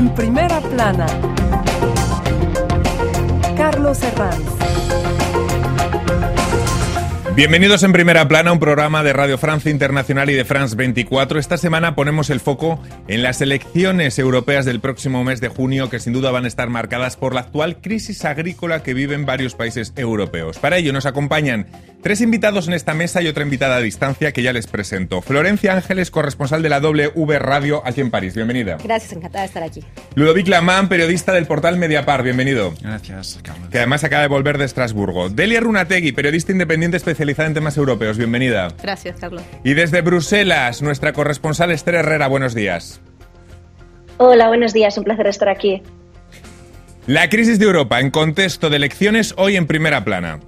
En primera plana, Carlos Herranz. Bienvenidos en Primera Plana, un programa de Radio Francia Internacional y de France 24. Esta semana ponemos el foco en las elecciones europeas del próximo mes de junio, que sin duda van a estar marcadas por la actual crisis agrícola que viven varios países europeos. Para ello nos acompañan tres invitados en esta mesa y otra invitada a distancia que ya les presento. Florencia Ángeles, corresponsal de la W Radio aquí en París. Bienvenida. Gracias, encantada de estar aquí. Ludovic Lamán, periodista del portal Mediapar. Bienvenido. Gracias, Carlos. Que además acaba de volver de Estrasburgo. Delia Runategui, periodista independiente especializada en temas europeos. Bienvenida. Gracias, Carlos. Y desde Bruselas, nuestra corresponsal Esther Herrera. Buenos días. Hola, buenos días. Un placer estar aquí. La crisis de Europa en contexto de elecciones hoy en primera plana.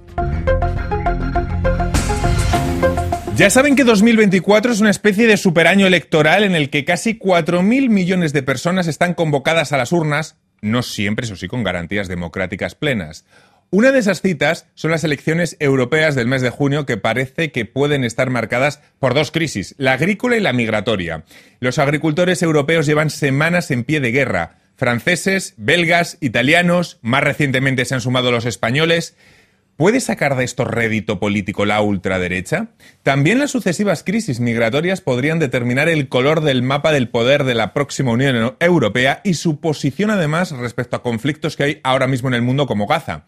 Ya saben que 2024 es una especie de superaño electoral en el que casi 4.000 millones de personas están convocadas a las urnas, no siempre, eso sí, con garantías democráticas plenas. Una de esas citas son las elecciones europeas del mes de junio que parece que pueden estar marcadas por dos crisis, la agrícola y la migratoria. Los agricultores europeos llevan semanas en pie de guerra. Franceses, belgas, italianos, más recientemente se han sumado los españoles. ¿Puede sacar de esto rédito político la ultraderecha? También las sucesivas crisis migratorias podrían determinar el color del mapa del poder de la próxima Unión Europea y su posición además respecto a conflictos que hay ahora mismo en el mundo como Gaza.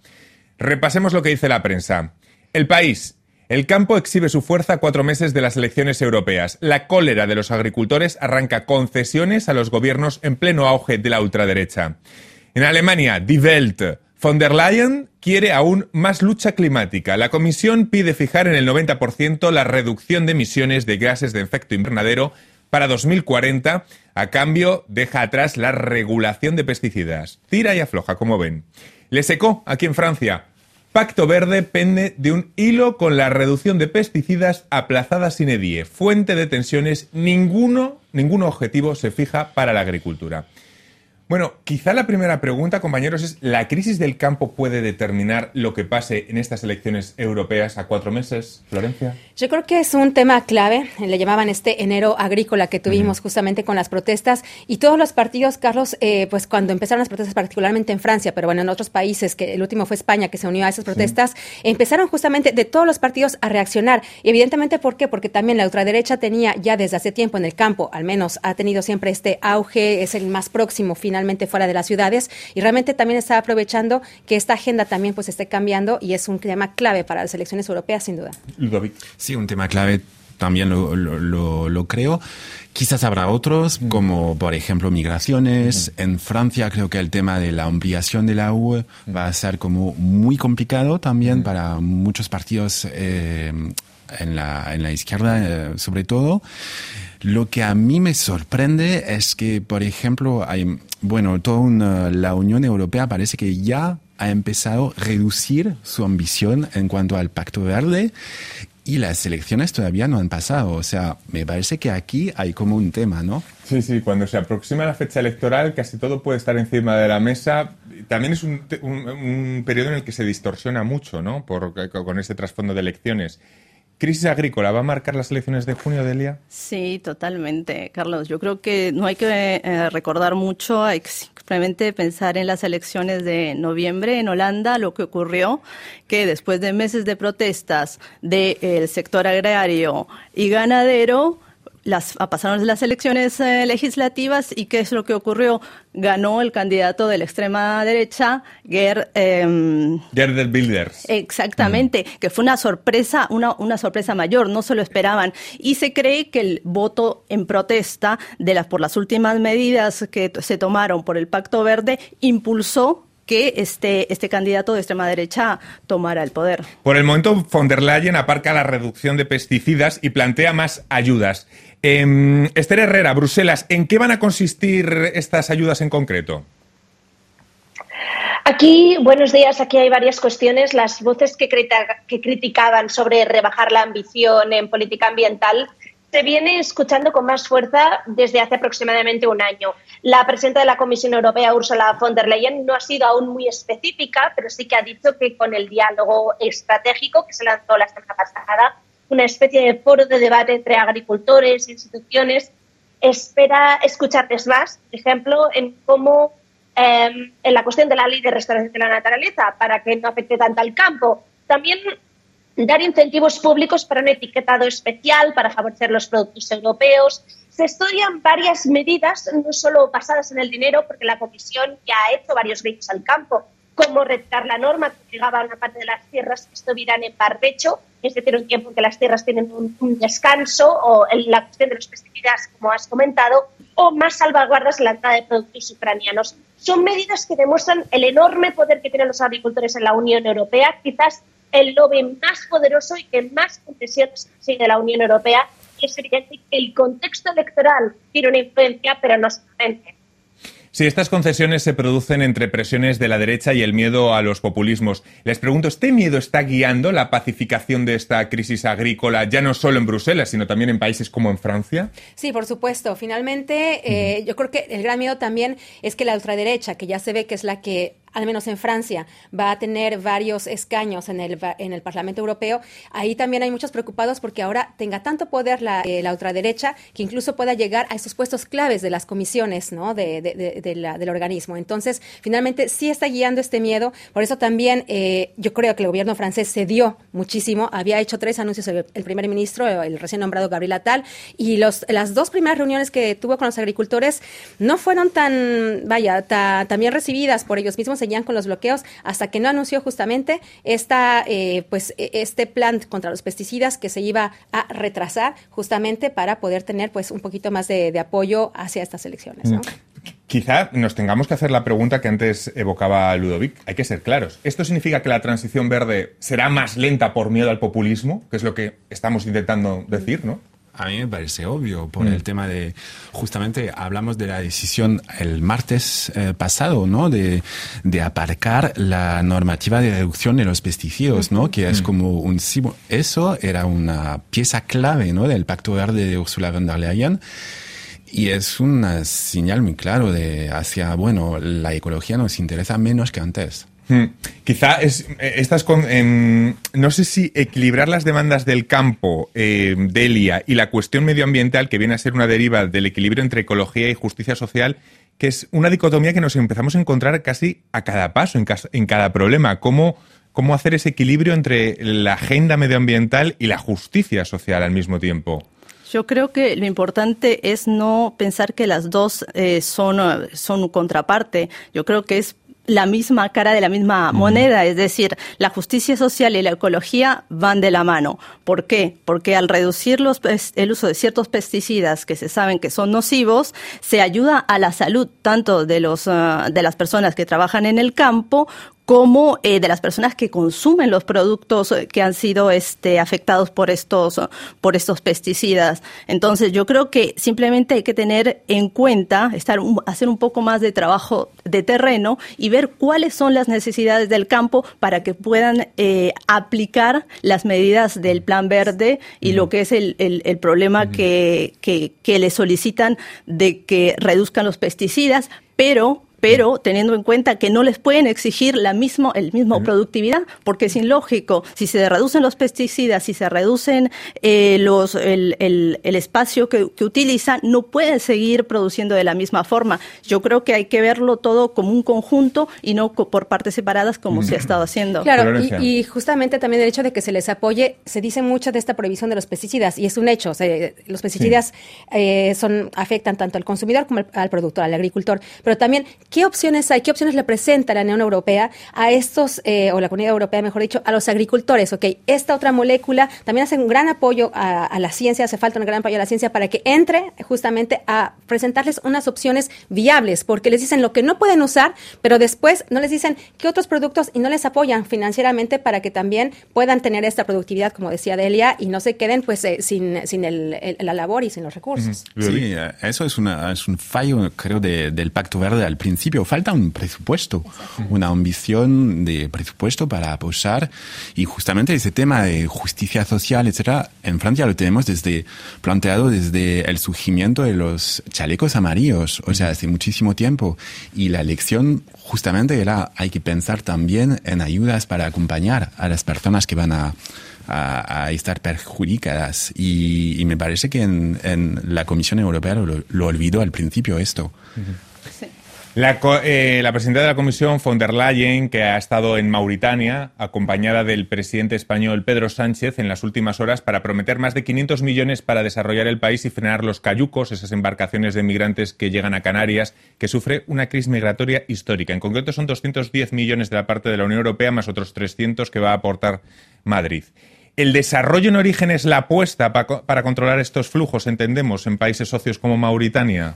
Repasemos lo que dice la prensa. El país. El campo exhibe su fuerza cuatro meses de las elecciones europeas. La cólera de los agricultores arranca concesiones a los gobiernos en pleno auge de la ultraderecha. En Alemania, Die Welt. Von der Leyen quiere aún más lucha climática. La Comisión pide fijar en el 90% la reducción de emisiones de gases de efecto invernadero para 2040. A cambio, deja atrás la regulación de pesticidas. Tira y afloja, como ven. Le secó aquí en Francia. Pacto Verde pende de un hilo con la reducción de pesticidas aplazada sin edie. Fuente de tensiones, ninguno, ningún objetivo se fija para la agricultura. Bueno, quizá la primera pregunta, compañeros, es ¿la crisis del campo puede determinar lo que pase en estas elecciones europeas a cuatro meses, Florencia? Yo creo que es un tema clave, le llamaban este enero agrícola que tuvimos justamente con las protestas y todos los partidos, Carlos, eh, pues cuando empezaron las protestas, particularmente en Francia, pero bueno, en otros países, que el último fue España, que se unió a esas protestas, empezaron justamente de todos los partidos a reaccionar. Y evidentemente, ¿por qué? Porque también la ultraderecha tenía ya desde hace tiempo en el campo, al menos ha tenido siempre este auge, es el más próximo final finalmente fuera de las ciudades y realmente también está aprovechando que esta agenda también pues esté cambiando y es un tema clave para las elecciones europeas sin duda. Sí, un tema clave también lo, lo, lo, creo. Quizás habrá otros, mm. como por ejemplo migraciones. Mm. En Francia creo que el tema de la ampliación de la UE va a ser como muy complicado también mm. para muchos partidos eh, en, la, en la izquierda, eh, sobre todo. Lo que a mí me sorprende es que, por ejemplo, bueno, toda la Unión Europea parece que ya ha empezado a reducir su ambición en cuanto al Pacto Verde y las elecciones todavía no han pasado. O sea, me parece que aquí hay como un tema, ¿no? Sí, sí, cuando se aproxima la fecha electoral casi todo puede estar encima de la mesa. También es un, un, periodo en el que se distorsiona mucho, ¿no? Por, con ese trasfondo de elecciones. ¿Crisis agrícola va a marcar las elecciones de junio, Delia? Sí, totalmente, Carlos. Yo creo que no hay que eh, recordar mucho, hay que simplemente pensar en las elecciones de noviembre en Holanda, lo que ocurrió, que después de meses de protestas del sector agrario y ganadero, las, pasaron las elecciones eh, legislativas y qué es lo que ocurrió. Ganó el candidato de la extrema derecha, Ger, eh, Gerd Bilders. Exactamente, que fue una sorpresa, una, una sorpresa mayor, no se lo esperaban. Y se cree que el voto en protesta de las, por las últimas medidas que se tomaron por el Pacto Verde impulsó que este, este candidato de extrema derecha tomara el poder. Por el momento, von der Leyen aparca la reducción de pesticidas y plantea más ayudas. Eh, Esther Herrera, Bruselas, ¿en qué van a consistir estas ayudas en concreto? Aquí, buenos días, aquí hay varias cuestiones. Las voces que, que criticaban sobre rebajar la ambición en política ambiental se viene escuchando con más fuerza desde hace aproximadamente un año. La presidenta de la Comisión Europea, Ursula von der Leyen, no ha sido aún muy específica, pero sí que ha dicho que con el diálogo estratégico que se lanzó la semana pasada una especie de foro de debate entre agricultores, instituciones, espera escucharles más, por ejemplo, en cómo em, en la cuestión de la ley de restauración de la naturaleza, para que no afecte tanto al campo. También dar incentivos públicos para un etiquetado especial para favorecer los productos europeos. Se estudian varias medidas, no solo basadas en el dinero, porque la Comisión ya ha hecho varios gritos al campo, como retirar la norma que obligaba a una parte de las tierras que estuvieran en barbecho, es decir, un tiempo en que las tierras tienen un, descanso, o la cuestión de los pesticidas, como has comentado, o más salvaguardas en la entrada de productos ucranianos. Son medidas que demuestran el enorme poder que tienen los agricultores en la Unión Europea, quizás el lobby más poderoso y que más concesiones sigue la Unión Europea. Y es evidente que el contexto electoral tiene una influencia, pero no solamente. Si estas concesiones se producen entre presiones de la derecha y el miedo a los populismos, les pregunto, ¿este miedo está guiando la pacificación de esta crisis agrícola ya no solo en Bruselas, sino también en países como en Francia? Sí, por supuesto. Finalmente, eh, yo creo que el gran miedo también es que la ultraderecha, que ya se ve que es la que al menos en Francia, va a tener varios escaños en el, en el Parlamento Europeo, ahí también hay muchos preocupados porque ahora tenga tanto poder la, eh, la ultraderecha que incluso pueda llegar a esos puestos claves de las comisiones ¿no? de, de, de la, del organismo. Entonces, finalmente sí está guiando este miedo. Por eso también eh, yo creo que el gobierno francés cedió muchísimo. Había hecho tres anuncios el, primer ministro, el recién nombrado Gabriel Attal, y los, las dos primeras reuniones que tuvo con los agricultores no fueron tan, vaya, ta, tan bien recibidas por ellos mismos seguían con los bloqueos hasta que no anunció justamente esta, eh, pues, e, este plan contra los pesticidas que se iba a retrasar justamente para poder tener pues un poquito más de, apoyo hacia estas elecciones. ¿no? Quizá nos tengamos que hacer la pregunta que antes evocaba Ludovic. Hay que ser claros. ¿Esto significa que la transición verde será más lenta por miedo al populismo? Que es lo que estamos intentando decir, ¿no? A mí me parece obvio por mm. el tema de, justamente hablamos de la decisión el martes eh, pasado, ¿no? De, de, aparcar la normativa de reducción de los pesticidas, ¿no? Que es mm. como un, eso era una pieza clave, ¿no? Del Pacto Verde de Ursula von der Leyen. Y es una señal muy claro de hacia, bueno, la ecología nos interesa menos que antes. Hmm. Quizá es, eh, estas con, eh, no sé si equilibrar las demandas del campo, eh, Delia, y la cuestión medioambiental, que viene a ser una deriva del equilibrio entre ecología y justicia social, que es una dicotomía que nos empezamos a encontrar casi a cada paso, en, en cada problema. ¿Cómo, ¿Cómo hacer ese equilibrio entre la agenda medioambiental y la justicia social al mismo tiempo? Yo creo que lo importante es no pensar que las dos eh, son, son contraparte. Yo creo que es la misma cara de la misma moneda, es decir, la justicia social y la ecología van de la mano. ¿Por qué? Porque al reducir los, el uso de ciertos pesticidas que se saben que son nocivos, se ayuda a la salud tanto de los uh, de las personas que trabajan en el campo como eh, de las personas que consumen los productos que han sido este, afectados por estos, por estos pesticidas. Entonces, yo creo que simplemente hay que tener en cuenta, estar, hacer un poco más de trabajo de terreno y ver cuáles son las necesidades del campo para que puedan eh, aplicar las medidas del plan verde y lo que es el, el, el problema que, que, que le solicitan de que reduzcan los pesticidas, pero pero teniendo en cuenta que no les pueden exigir la mismo, el mismo productividad, porque es ilógico. Si se reducen los pesticidas, si se reducen eh, los, el, el, el, espacio que, que, utilizan, no pueden seguir produciendo de la misma forma. Yo creo que hay que verlo todo como un conjunto y no por partes separadas como se ha estado haciendo. Claro, y, y, justamente también el hecho de que se les apoye, se dice mucho de esta prohibición de los pesticidas y es un hecho. O sea, los pesticidas sí. eh, son, afectan tanto al consumidor como al, al productor, al agricultor, pero también ¿Qué opciones hay? ¿Qué opciones le presenta la Unión Europea a estos, eh, o la Comunidad Europea, mejor dicho, a los agricultores? Ok, esta otra molécula también hace un gran apoyo a, a, la ciencia, hace falta un gran apoyo a la ciencia para que entre justamente a presentarles unas opciones viables, porque les dicen lo que no pueden usar, pero después no les dicen qué otros productos y no les apoyan financieramente para que también puedan tener esta productividad, como decía Delia, y no se queden pues eh, sin, sin el, el, la labor y sin los recursos. Sí, eso es, una, es un fallo, creo, de, del Pacto Verde al principio principio, falta un presupuesto, una ambición de presupuesto para apoyar y justamente ese tema de justicia social, etcétera, en Francia lo tenemos desde planteado desde el surgimiento de los chalecos amarillos, o sea, hace muchísimo tiempo. Y la elección justamente era hay que pensar también en ayudas para acompañar a las personas que van a a, estar perjudicadas. Y, me parece que en, la Comisión Europea lo, olvidó al principio esto. La, eh, la, presidenta de la Comisión, von der Leyen, que ha estado en Mauritania, acompañada del presidente español Pedro Sánchez en las últimas horas para prometer más de 500 millones para desarrollar el país y frenar los cayucos, esas embarcaciones de migrantes que llegan a Canarias, que sufre una crisis migratoria histórica. En concreto son 210 millones de la parte de la Unión Europea, más otros 300 que va a aportar Madrid. El desarrollo en origen es la apuesta para controlar estos flujos, entendemos, en países socios como Mauritania.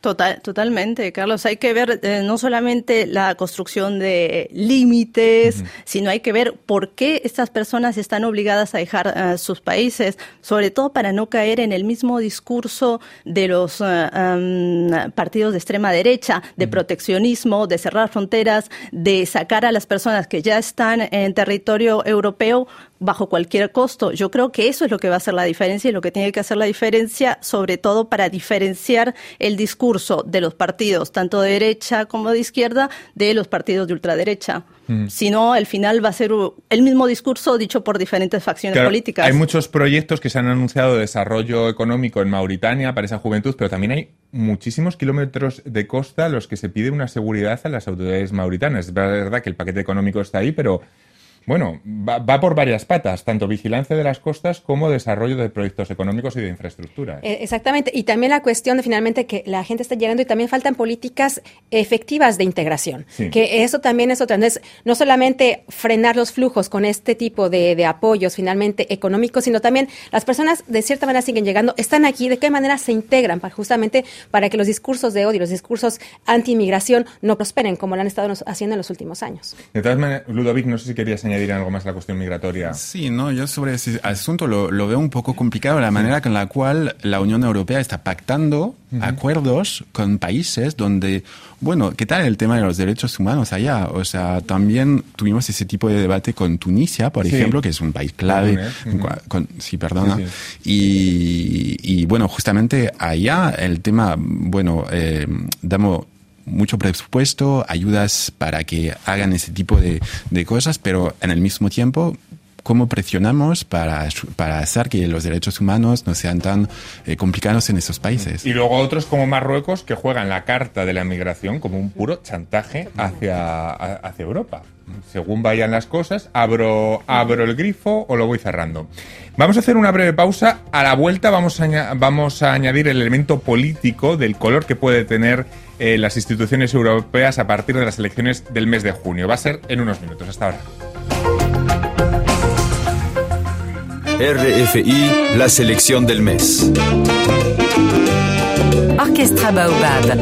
Total, totalmente, Carlos. Hay que ver eh, no solamente la construcción de límites, sino hay que ver por qué estas personas están obligadas a dejar eh, sus países, sobre todo para no caer en el mismo discurso de los eh, partidos de extrema derecha, de proteccionismo, de cerrar fronteras, de sacar a las personas que ya están en territorio europeo bajo cualquier costo. Yo creo que eso es lo que va a hacer la diferencia y lo que tiene que hacer la diferencia, sobre todo para diferenciar el discurso de los partidos, tanto de derecha como de izquierda, de los partidos de ultraderecha. Mm. Si no, al final va a ser el mismo discurso dicho por diferentes facciones políticas. Hay muchos proyectos que se han anunciado de desarrollo económico en Mauritania para esa juventud, pero también hay muchísimos kilómetros de costa a los que se pide una seguridad a las autoridades mauritanas. Es verdad que el paquete económico está ahí, pero bueno, va, por varias patas, tanto vigilancia de las costas como desarrollo de proyectos económicos y de infraestructura. Eh, exactamente, y también la cuestión de finalmente que la gente está llegando y también faltan políticas efectivas de integración, que eso también es otra. Entonces, no solamente frenar los flujos con este tipo de, apoyos finalmente económicos, sino también las personas de cierta manera siguen llegando, están aquí, de qué manera se integran para, justamente para que los discursos de odio, los discursos anti-inmigración no prosperen como lo han estado haciendo en los últimos años. De todas maneras, Ludovic, no sé si querías añadir añadir algo más a la cuestión migratoria? Sí, no, yo sobre ese asunto lo, veo un poco complicado, la manera con la cual la Unión Europea está pactando acuerdos con países donde, bueno, ¿qué tal el tema de los derechos humanos allá? O sea, también tuvimos ese tipo de debate con Tunisia, por ejemplo, que es un país clave. sí, perdona. y, y, bueno, justamente allá el tema, bueno, eh, damos mucho presupuesto, ayudas para que hagan ese tipo de, cosas, pero en el mismo tiempo cómo presionamos para, para hacer que los derechos humanos no sean tan eh, complicados en esos países. Y luego otros como Marruecos que juegan la carta de la migración como un puro chantaje hacia, hacia Europa. Según vayan las cosas, abro, abro el grifo o lo voy cerrando. Vamos a hacer una breve pausa. A la vuelta vamos a, vamos a añadir el elemento político del color que puede tener eh, las instituciones europeas a partir de las elecciones del mes de junio. Va a ser en unos minutos. Hasta ahora. RFI, la selección del mes. Orchestra Baobab.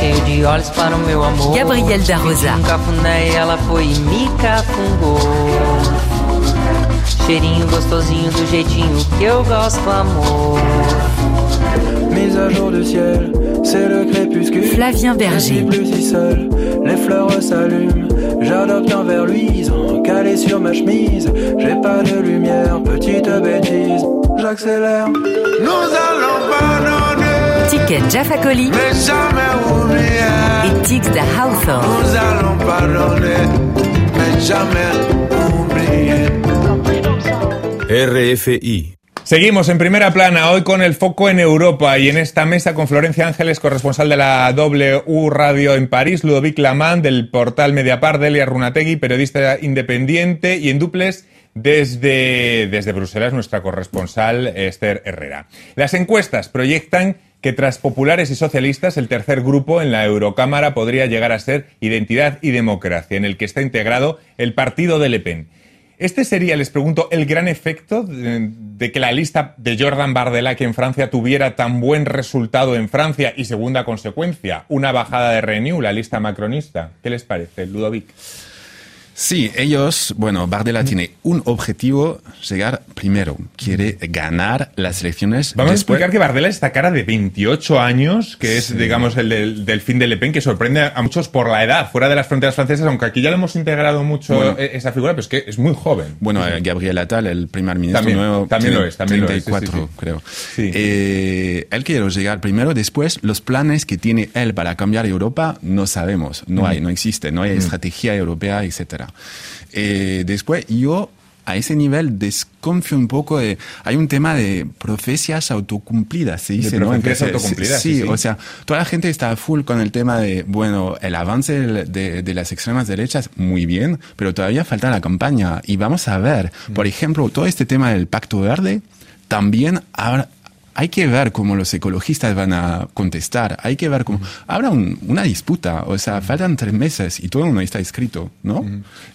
cheio de olhos para o meu amor. Gabriel da Rosa. Um cafuné ela foi e me cafungou. Cheirinho gostosinho do jeitinho que eu gosto, amor. Mise à jour du ciel, c'est le crépuscule. Flavien Berger. Je suis plus si seul, les fleurs s'allument. J'adopte un verre luisant, calé sur ma chemise. J'ai pas de lumière, petite bêtise. J'accélère. Nous allons pardonner. Ticket Jaffa Coli et Tix de Hawthorne. Nous allons pardonner, mais jamais oublier. RFI. Seguimos en primera plana, hoy con el foco en Europa y en esta mesa con Florencia Ángeles, corresponsal de la W Radio en París, Ludovic Lamán del portal Mediapart, Delia Runategui, periodista independiente y en duples desde, desde Bruselas nuestra corresponsal Esther Herrera. Las encuestas proyectan que tras populares y socialistas el tercer grupo en la Eurocámara podría llegar a ser Identidad y Democracia, en el que está integrado el partido de Le Pen. Este sería, les pregunto, el gran efecto de, que la lista de Jordan Bardella aquí en Francia tuviera tan buen resultado en Francia y segunda consecuencia, una bajada de Renew, la lista macronista. ¿Qué les parece, Ludovic? Sí, ellos, bueno, Bardella tiene un objetivo, llegar primero. Quiere ganar las elecciones. Vamos después- a explicar que Bardella es esta cara de 28 años, que es, digamos, el del, del fin de Le Pen, que sorprende a muchos por la edad, fuera de las fronteras francesas, aunque aquí ya lo hemos integrado mucho Bueno. eh, esa figura, pero es que es muy joven. Bueno, eh, Gabriel Attal, el primer ministro También, nuevo, también lo es, también lo es, sí, 34, sí, creo. Sí. Eh, él quiere llegar primero, después los planes que tiene él para cambiar Europa no sabemos, no hay, no existe, no hay estrategia europea, etcétera. Eh, después yo a ese nivel desconfío un poco de... Hay un tema de profecías autocumplidas, se dice, ¿no? profecías Entonces, autocumplidas, sí, sí, sí. o sea, toda la gente está full con el tema de, bueno, el avance de, de las extremas derechas, muy bien, pero todavía falta la campaña. Y vamos a ver, por ejemplo, todo este tema del Pacto Verde, también habrá- hay que ver cómo los ecologistas van a contestar, hay que ver cómo... Habrá un- una disputa, o sea, faltan tres meses y todo no está escrito, ¿no?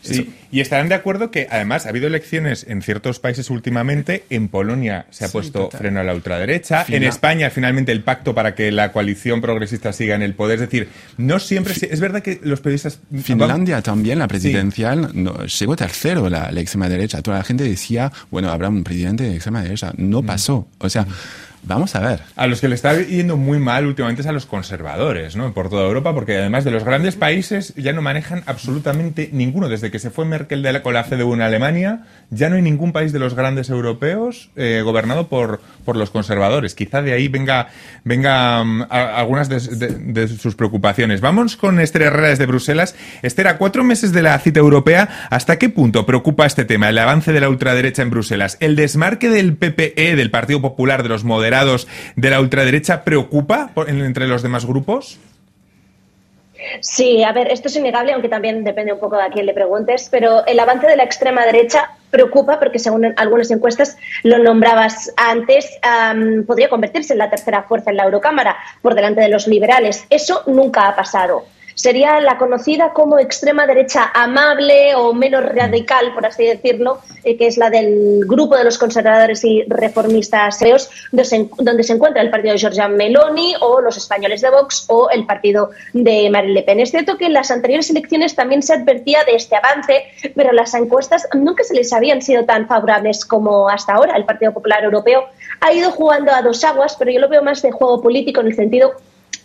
Sí, y estarán de acuerdo que además ha habido elecciones en ciertos países últimamente. En Polonia se ha Sí, puesto total. freno a la ultraderecha. En España, finalmente, el pacto para que la coalición progresista siga en el poder. Es decir, no siempre. se- es verdad que los periodistas. Finlandia también, la presidencial, no, llegó tercero la, la extrema derecha. Toda la gente decía, bueno, habrá un presidente de extrema derecha. No pasó. O sea, vamos a ver. A los que le está yendo muy mal últimamente es a los conservadores, ¿no? Por toda Europa, porque además de los grandes países ya no manejan absolutamente ninguno. Desde que se fue Merkel de la, con la CDU en Alemania, ya no hay ningún país de los grandes europeos eh, gobernado por, por los conservadores. Quizá de ahí venga, venga mm, a- algunas de, de- de sus preocupaciones. Vamos con Esther Herrera desde Bruselas. Esther, a cuatro meses de la cita europea, ¿hasta qué punto preocupa este tema, el avance de la ultraderecha en Bruselas? ¿El desmarque del PPE, del Partido Popular, de los moderados de la ultraderecha, preocupa entre los demás grupos? Sí, a ver, esto es innegable, aunque también depende un poco de a quién le preguntes, pero el avance de la extrema derecha preocupa porque según algunas encuestas, lo nombrabas antes, podría convertirse en la tercera fuerza en la Eurocámara por delante de los liberales. Eso nunca ha pasado. Sería la conocida como extrema derecha amable o menos radical, por así decirlo, eh, que es la del grupo de los conservadores y reformistas europeos, donde se, encuentra el partido de Giorgia Meloni o los españoles de Vox o el partido de Marine Le Pen. Es cierto que en las anteriores elecciones también se advertía de este avance, pero las encuestas nunca se les habían sido tan favorables como hasta ahora. El Partido Popular Europeo ha ido jugando a dos aguas, pero yo lo veo más de juego político en el sentido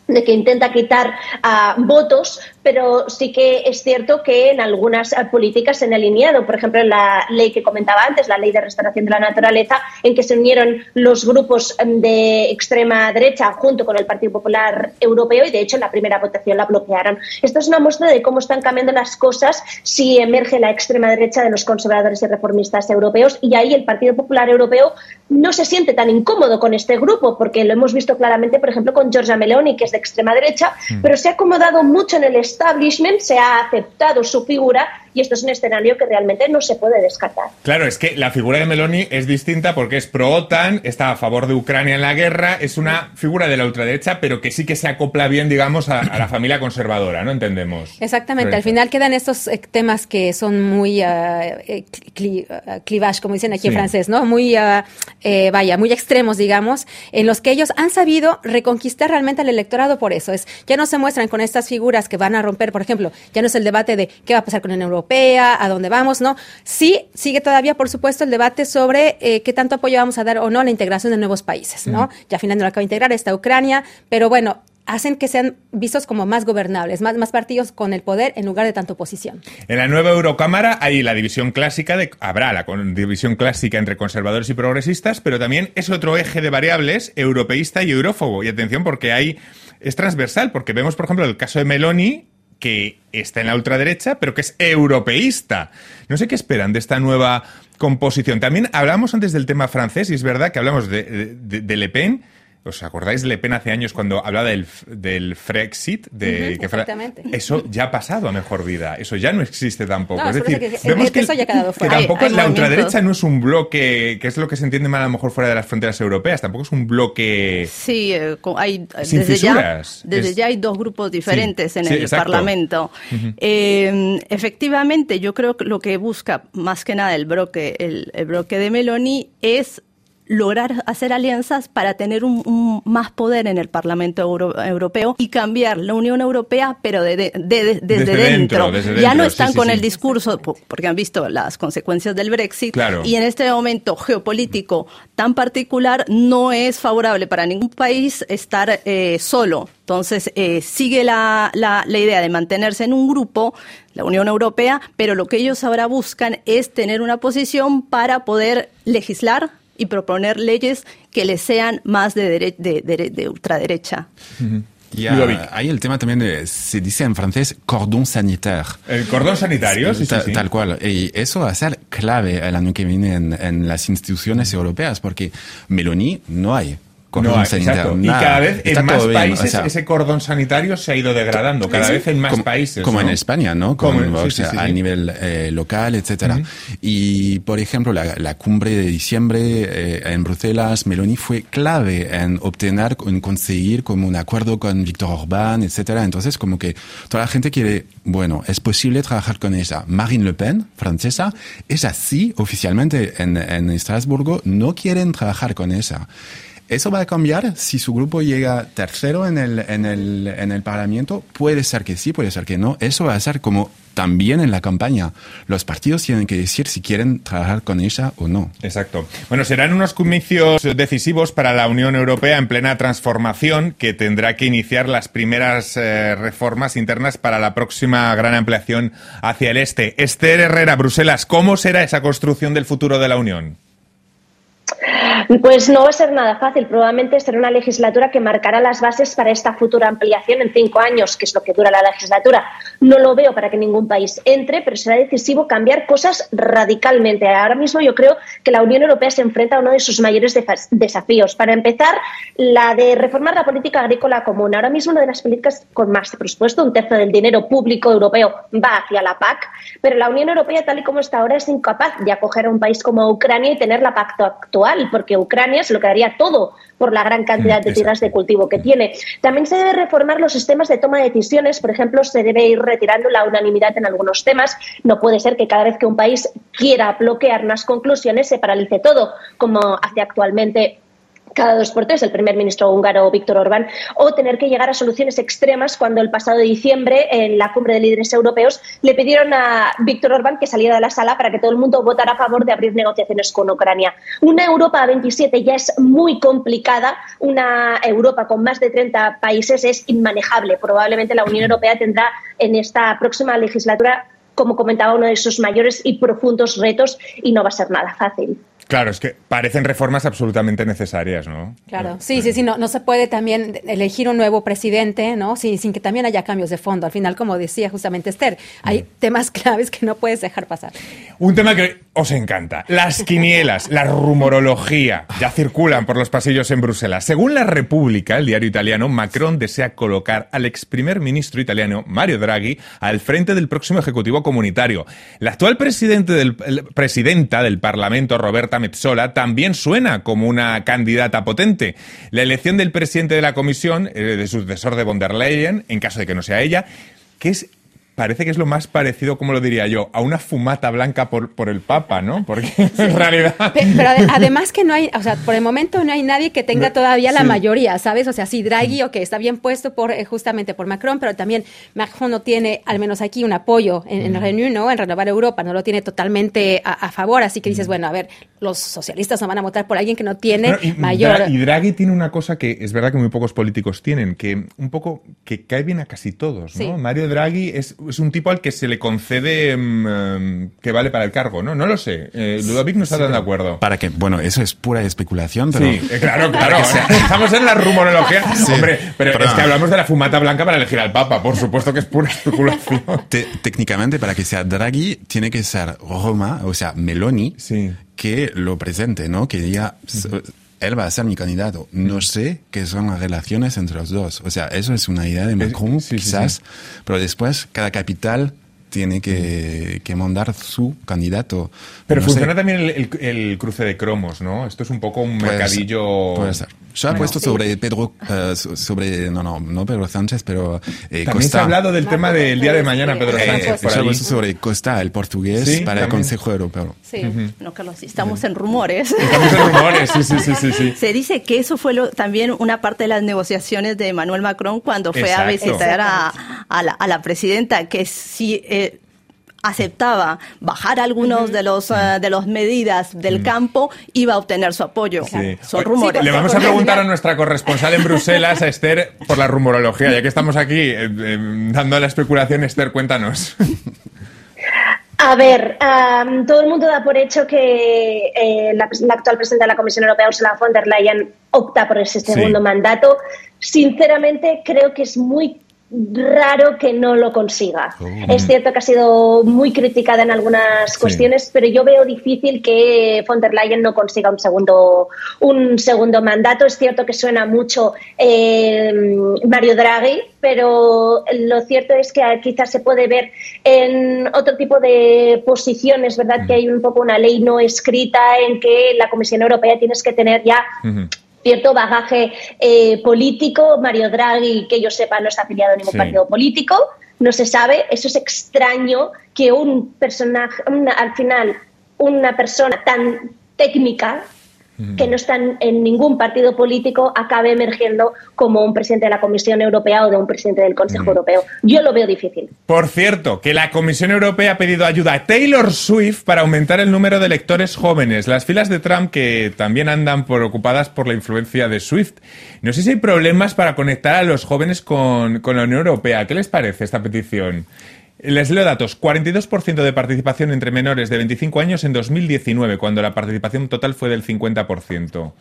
de que intenta quitar ah, votos, pero sí que es cierto que en algunas ah, políticas se han alineado. Por ejemplo, la ley que comentaba antes, la ley de restauración de la naturaleza, en que se unieron los grupos em, de extrema derecha junto con el Partido Popular Europeo y, de hecho, en la primera votación la bloquearon. Esto es una muestra de cómo están cambiando las cosas si emerge la extrema derecha de los conservadores y reformistas europeos y ahí el Partido Popular Europeo no se siente tan incómodo con este grupo, porque lo hemos visto claramente, por ejemplo, con Giorgia Meloni, que es de extrema derecha, pero se ha acomodado mucho en el establishment, se ha aceptado su figura y esto es un escenario que realmente no se puede descartar. Claro, es que la figura de Meloni es distinta porque es pro-OTAN, está a favor de Ucrania en la guerra, es una figura de la ultraderecha, pero que sí que se acopla bien, digamos, a, a la familia conservadora, ¿no? Entendemos. Exactamente, al final quedan estos eh, temas que son muy eh, cli- ah, clivage, como dicen aquí en Sí. francés, ¿no? Muy, ah, eh, vaya, muy extremos, digamos, en los que ellos han sabido reconquistar realmente al electorado por eso. Es, ya no se muestran con estas figuras que van a romper, por ejemplo, ya no es el debate de qué va a pasar con la Unión Europea, a dónde vamos, ¿no? Sí, sigue todavía, por supuesto, el debate sobre eh, qué tanto apoyo vamos a dar o no a la integración de nuevos países, ¿no? Ya finalmente lo acaba de integrar, está Ucrania, pero bueno, hacen que sean vistos como más gobernables, más, más partidos con el poder en lugar de tanta oposición. En la nueva Eurocámara hay la división clásica, de, habrá la con- división clásica entre conservadores y progresistas, pero también es otro eje de variables, europeísta y eurófobo. Y atención, porque hay, es transversal, porque vemos, por ejemplo, el caso de Meloni, que está en la ultraderecha, pero que es europeísta. No sé qué esperan de esta nueva composición. También hablamos antes del tema francés, y es verdad que hablamos de, de- de Le Pen, ¿Os acordáis Le Pen hace años cuando hablaba del, del Frexit? De que exactamente. eso ya ha pasado a mejor vida. Eso ya no existe tampoco. No, es decir, que- vemos que eso ya quedado que fuera. tampoco Hay- hay la movimientos. ultraderecha no es un bloque, que es lo que se entiende mal a lo mejor fuera de las fronteras europeas. Tampoco es un bloque. Sí, eh, hay Sin desde ya, desde Es- ya hay dos grupos diferentes Sí, en sí, el exacto. Parlamento. Eh, efectivamente, yo creo que lo que busca más que nada el bloque, el, el bloque de Meloni es lograr hacer alianzas para tener un, un más poder en el Parlamento Euro- Europeo y cambiar la Unión Europea, pero de- de- de- desde, Desde dentro. dentro, desde Ya dentro, no están sí, con sí. el discurso, po- porque han visto las consecuencias del Brexit Claro. y en este momento geopolítico tan particular no es favorable para ningún país estar eh, solo. Entonces, eh, sigue la, la, la idea de mantenerse en un grupo, la Unión Europea, pero lo que ellos ahora buscan es tener una posición para poder legislar y proponer leyes que les sean más de, dere- de, de- de ultraderecha. Ah, hay el tema también de, se dice en francés, cordón sanitaire. El cordón sanitario, sí, sí, Ta- sí. Tal cual. Y eso va a ser clave el año que viene en, en las instituciones europeas, porque Meloni no hay cordón No sanitaire. exacto. Y nada. cada vez Está en más todo bien, países o sea, ese cordón sanitario se ha ido degradando, cada vez en más como, países. Como ¿no? en España, ¿no? Como Con, en- o sí, sí, sea, sí, a nivel eh, local, etcétera. Y, por ejemplo, la, la cumbre de diciembre eh, en Bruselas, Meloni fue clave en obtener, en conseguir como un acuerdo con Víctor Orbán, etcétera. Entonces, como que toda la gente quiere, bueno, es posible trabajar con ella. Marine Le Pen, francesa, ella sí, oficialmente en, en Estrasburgo, no quieren trabajar con ella. ¿Eso va a cambiar si su grupo llega tercero en el, en el, en el Parlamento? Puede ser que sí, puede ser que no. Eso va a ser como también en la campaña. Los partidos tienen que decir si quieren trabajar con ella o no. Exacto. Bueno, serán unos comicios decisivos para la Unión Europea en plena transformación que tendrá que iniciar las primeras eh, reformas internas para la próxima gran ampliación hacia el este. Esther Herrera, Bruselas, ¿cómo será esa construcción del futuro de la Unión? Pues no va a ser nada fácil. Probablemente será una legislatura que marcará las bases para esta futura ampliación en cinco años, que es lo que dura la legislatura. No lo veo para que ningún país entre, pero será decisivo cambiar cosas radicalmente. Ahora mismo yo creo que la Unión Europea se enfrenta a uno de sus mayores desafíos. Para empezar, la de reformar la política agrícola común. Ahora mismo una de las políticas con más presupuesto, un tercio del dinero público europeo va hacia la PAC, pero la Unión Europea, tal y como está ahora, es incapaz de acoger a un país como Ucrania y tener la PAC actual, porque Ucrania se lo quedaría todo por la gran cantidad de tierras de cultivo que tiene. También se debe reformar los sistemas de toma de decisiones. Por ejemplo, se debe ir retirando la unanimidad en algunos temas. No puede ser que cada vez que un país quiera bloquear unas conclusiones se paralice todo, como hace actualmente cada dos por tres el primer ministro húngaro Víctor Orbán, o tener que llegar a soluciones extremas cuando el pasado diciembre, en la cumbre de líderes europeos, le pidieron a Víctor Orbán que saliera de la sala para que todo el mundo votara a favor de abrir negociaciones con Ucrania. Una Europa a 27 ya es muy complicada, una Europa con más de 30 países es inmanejable. Probablemente la Unión Europea tendrá en esta próxima legislatura como comentaba, uno de sus mayores y profundos retos y no va a ser nada fácil. Claro, es que parecen reformas absolutamente necesarias, ¿no? Claro, sí, sí, sí, no, no se puede también elegir un nuevo presidente, ¿no? Sin, sin que también haya cambios de fondo. Al final, como decía justamente Esther, hay temas claves que no puedes dejar pasar. Un tema que os encanta, las quinielas, la rumorología, ya circulan por los pasillos en Bruselas. Según La República, el diario italiano, Macron desea colocar al ex primer ministro italiano, Mario Draghi, al frente del próximo Ejecutivo Comunitario. La actual presidente del, el- presidenta del Parlamento, Roberta Metsola, también suena como una candidata potente. La elección del presidente de la Comisión, eh, de sucesor de von der Leyen, en caso de que no sea ella, que es Parece que es lo más parecido, como lo diría yo, a una fumata blanca por, por el Papa, ¿no? Porque en realidad... Pe- Pero ade- además que no hay, o sea, por el momento no hay nadie que tenga todavía la Sí. mayoría, ¿sabes? O sea, sí, Draghi, ok, está bien puesto por eh, justamente por Macron, pero también Macron no tiene, al menos aquí, un apoyo en, en Renew, ¿no? En Renovar Europa, no lo tiene totalmente a, a favor, así que dices, bueno, a ver, los socialistas no van a votar por alguien que no tiene Bueno, y, mayor... Dra- y Draghi tiene una cosa que es verdad que muy pocos políticos tienen, que un poco que cae bien a casi todos, ¿no? Sí. Mario Draghi es, es un tipo al que se le concede mm, em, que vale para el cargo, ¿no? No lo sé. Eh, Ludovic no está tan de acuerdo. Para que, bueno, eso es pura especulación, pero Sí, eh, claro, claro. Estamos en la rumorología. Hombre, pero Perdón. es que hablamos de la fumata blanca para elegir al Papa. Por supuesto que es pura especulación. te- técnicamente para que sea Draghi tiene que ser Roma, o sea, Meloni, Sí. que lo presente, ¿no? Que diga, él va a ser mi candidato. No sé qué son las relaciones entre los dos. O sea, eso es una idea de Macron, sí, sí, quizás, sí. pero después cada capital tiene que, que mandar su candidato. Pero No sé. funciona también el, el- el cruce de cromos, ¿no? Esto es un poco un Puede mercadillo... ser, puede ser. Yo he puesto sobre Pedro, so- sobre, no, no, no Pedro Sánchez, pero eh, También Costa. se ha hablado del tema del día de mañana, Pedro Sánchez. yo he puesto sobre Costa, el portugués, Sí, para el también. Consejo Europeo. Sí, no, Carlos, estamos en rumores. Estamos en rumores, sí, sí, sí, sí. sí. Se dice que eso fue lo- también una parte de las negociaciones de Emmanuel Macron cuando fue a Exacto. visitar a, a la, a la presidenta, que si eh, aceptaba bajar algunos de los eh, de las medidas del campo, iba a obtener su apoyo. Sí. Son Oye, rumores. Le vamos a preguntar a nuestra corresponsal en Bruselas, a Esther, por la rumorología. Ya que estamos aquí eh, eh, dando la especulación, Esther, cuéntanos. A ver, todo el mundo da por hecho que eh, la, la actual presidenta de la Comisión Europea, Ursula von der Leyen, opta por ese segundo mandato. Sinceramente, creo que es muy raro que no lo consiga. Es cierto que ha sido muy criticada en algunas cuestiones, pero yo veo difícil que von der Leyen no consiga un segundo, un segundo mandato. Es cierto que suena mucho eh, Mario Draghi, pero lo cierto es que quizás se puede ver en otro tipo de posiciones, ¿verdad? Que hay un poco una ley no escrita en que la Comisión Europea tienes que tener ya. Cierto bagaje eh, político. Mario Draghi, que yo sepa, no está afiliado a ningún Sí. partido político. No se sabe. Eso es extraño que un personaje, una- al final, una persona tan técnica que no está en- en ningún partido político acabe emergiendo como un presidente de la Comisión Europea o de un presidente del Consejo Europeo. Yo lo veo difícil. Por cierto, que la Comisión Europea ha pedido ayuda a Taylor Swift para aumentar el número de electores jóvenes. Las filas de Trump que también andan preocupadas por la influencia de Swift. No sé si hay problemas para conectar a los jóvenes con, con la Unión Europea. ¿Qué les parece esta petición? Les leo datos. 42% de participación entre menores de 25 años en 2019, cuando la participación total fue del 50%.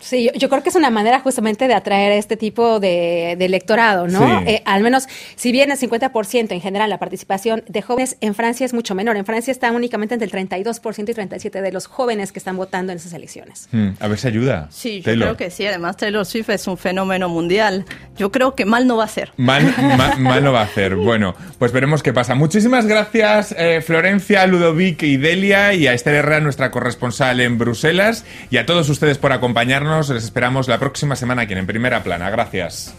Sí, yo, yo creo que es una manera justamente de atraer a este tipo de, de electorado, ¿no? Sí. Eh, al menos, si bien el 50% en general la participación de jóvenes en Francia es mucho menor. En Francia está únicamente entre el 32% y 37% de los jóvenes que están votando en esas elecciones. Hmm, a ver si ayuda. Sí, yo Taylor. creo que sí. Además, Taylor Swift es un fenómeno mundial. Yo creo que mal no va a ser. Mal, ma- mal no va a hacer. Bueno, pues veremos qué pasa. Muchísimas gracias, eh, Florencia, Ludovic y Delia, y a Esther Herrera, nuestra corresponsal en Bruselas, y a todos ustedes por acompañarnos. Les esperamos la próxima semana aquí En Primera Plana. Gracias.